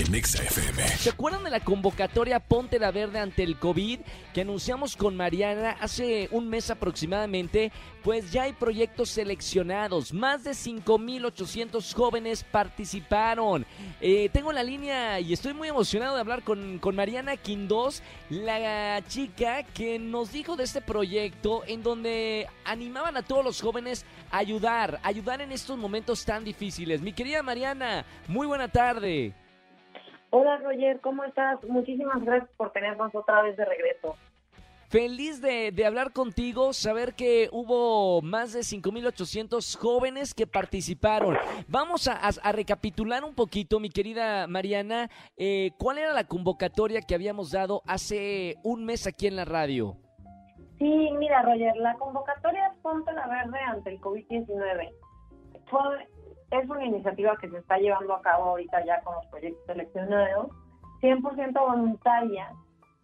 en FM. ¿Se acuerdan de la convocatoria Ponte la Verde ante el COVID que anunciamos con Mariana hace un mes aproximadamente? Pues ya hay proyectos seleccionados. Más de 5.800 jóvenes participaron. Eh, tengo la línea y estoy muy emocionado de hablar con, con Mariana Quindós, la chica que nos dijo de este proyecto en donde animaban a todos los jóvenes a ayudar, ayudar en estos momentos tan difíciles. Mi querida Mariana, muy buena tarde. Hola Roger, ¿cómo estás? Muchísimas gracias por tenernos otra vez de regreso. Feliz de, de hablar contigo, saber que hubo más de 5.800 jóvenes que participaron. Vamos a, a- a recapitular un poquito, mi querida Mariana, eh, ¿cuál era la convocatoria que habíamos dado hace un mes aquí en la radio? Sí, mira Roger, la convocatoria Ponte la Verde ante el COVID-19 fue, es una iniciativa que se está llevando a cabo ahorita ya con los proyectos seleccionados, 100% voluntaria,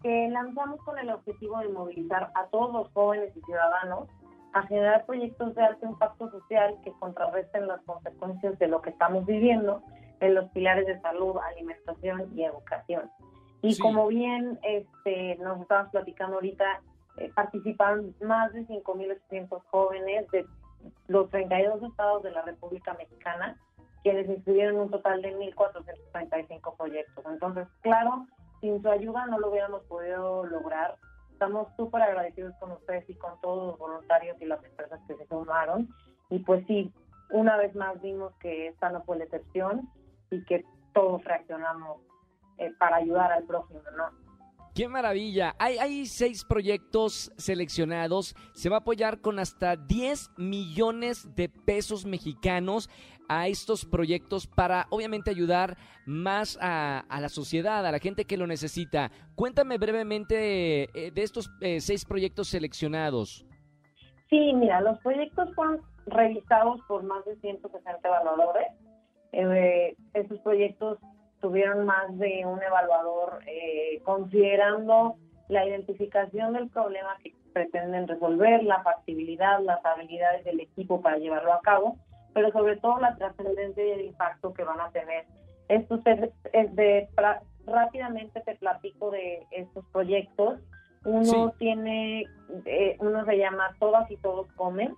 que lanzamos con el objetivo de movilizar a todos los jóvenes y ciudadanos a generar proyectos de alto impacto social que contrarresten las consecuencias de lo que estamos viviendo en los pilares de salud, alimentación y educación. Y Sí. como bien este, nos estabas platicando ahorita, eh, participaron más de 5.800 jóvenes de los 32 estados de la República Mexicana, quienes inscribieron un total de 1.435 proyectos. Entonces, claro, sin su ayuda no lo hubiéramos podido lograr. Estamos súper agradecidos con ustedes y con todos los voluntarios y las empresas que se sumaron. Y pues sí, una vez más vimos que esta no fue la excepción y que todos reaccionamos eh, para ayudar al prójimo, ¿no? ¡Qué maravilla! Hay, seis proyectos seleccionados. Se va a apoyar con hasta 10 millones de pesos mexicanos a estos proyectos para obviamente ayudar más a, la sociedad, a la gente que lo necesita. Cuéntame brevemente eh, de estos eh, seis proyectos seleccionados. Sí, mira, los proyectos fueron revisados por más de 160 evaluadores. Eh, estos proyectos tuvieron más de un evaluador eh, considerando la identificación del problema que pretenden resolver, la factibilidad, las habilidades del equipo para llevarlo a cabo, pero sobre todo la trascendencia y el impacto que van a tener. Estos es, es de pra- rápidamente te platico de estos proyectos. Uno Sí. tiene, eh, uno se llama Todas y Todos Comen.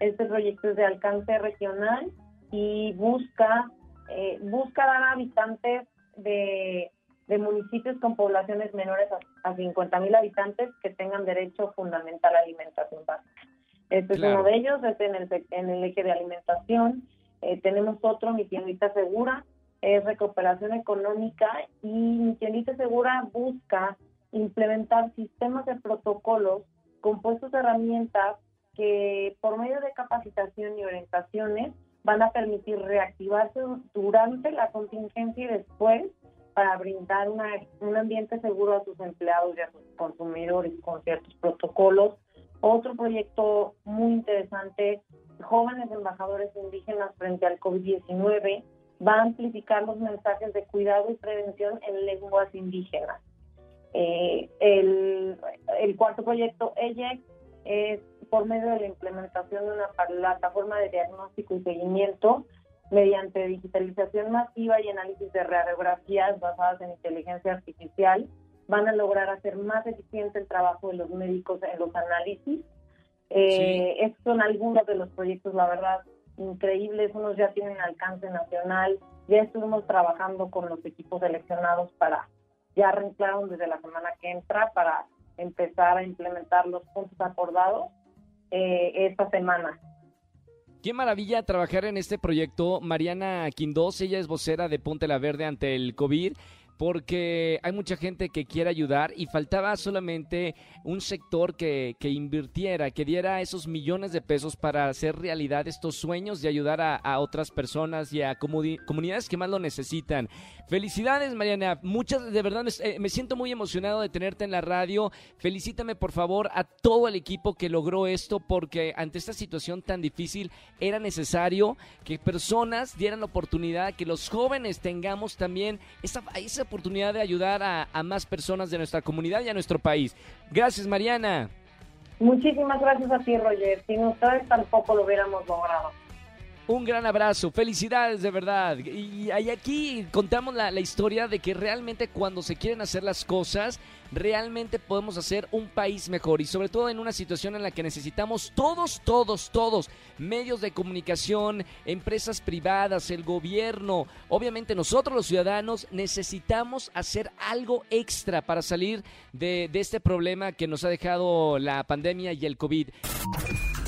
Este proyecto es de alcance regional y busca eh, busca dar a habitantes de, de municipios con poblaciones menores a, a 50 mil habitantes que tengan derecho fundamental a alimentación básica. Este Claro. es uno de ellos, es en el, en el eje de alimentación. Eh, tenemos otro, Mi Tiendita Segura, es recuperación económica y Mi Tiendita Segura busca implementar sistemas de protocolos compuestos de herramientas que por medio de capacitación y orientaciones van a permitir reactivarse durante la contingencia y después para brindar una, un ambiente seguro a sus empleados y a sus consumidores con ciertos protocolos. Otro proyecto muy interesante, jóvenes embajadores indígenas frente al COVID-19, va a amplificar los mensajes de cuidado y prevención en lenguas indígenas. Eh, el, el cuarto proyecto, EYEC, es por medio de la implementación de una plataforma de diagnóstico y seguimiento mediante digitalización masiva y análisis de radiografías basadas en inteligencia artificial, van a lograr hacer más eficiente el trabajo de los médicos en los análisis. Eh, Estos son algunos de los proyectos, la verdad, increíbles. Unos ya tienen alcance nacional. Ya estuvimos trabajando con los equipos seleccionados para, ya arrancaron desde la semana que entra para empezar a implementar los puntos acordados eh, esta semana. Qué maravilla trabajar en este proyecto. Mariana Quindós, ella es vocera de Ponte la Verde ante el COVID. Porque hay mucha gente que quiere ayudar y faltaba solamente un sector que, que invirtiera, que diera esos millones de pesos para hacer realidad estos sueños y ayudar a, otras personas y a comunidades que más lo necesitan. Felicidades, Mariana. Muchas, de verdad, me, me siento muy emocionado de tenerte en la radio. Felicítame, por favor, a todo el equipo que logró esto, porque ante esta situación tan difícil era necesario que personas dieran la oportunidad, que los jóvenes tengamos también esa, esa oportunidad de ayudar a, más personas de nuestra comunidad y a nuestro país. Gracias, Mariana. Muchísimas gracias a ti, Roger. Sin ustedes tampoco lo hubiéramos logrado. Un gran abrazo, felicidades de verdad. Y, aquí contamos la, historia de que realmente cuando se quieren hacer las cosas, realmente podemos hacer un país mejor y sobre todo en una situación en la que necesitamos todos, todos, todos, medios de comunicación, empresas privadas, el gobierno, obviamente nosotros los ciudadanos necesitamos hacer algo extra para salir de, este problema que nos ha dejado la pandemia y el COVID.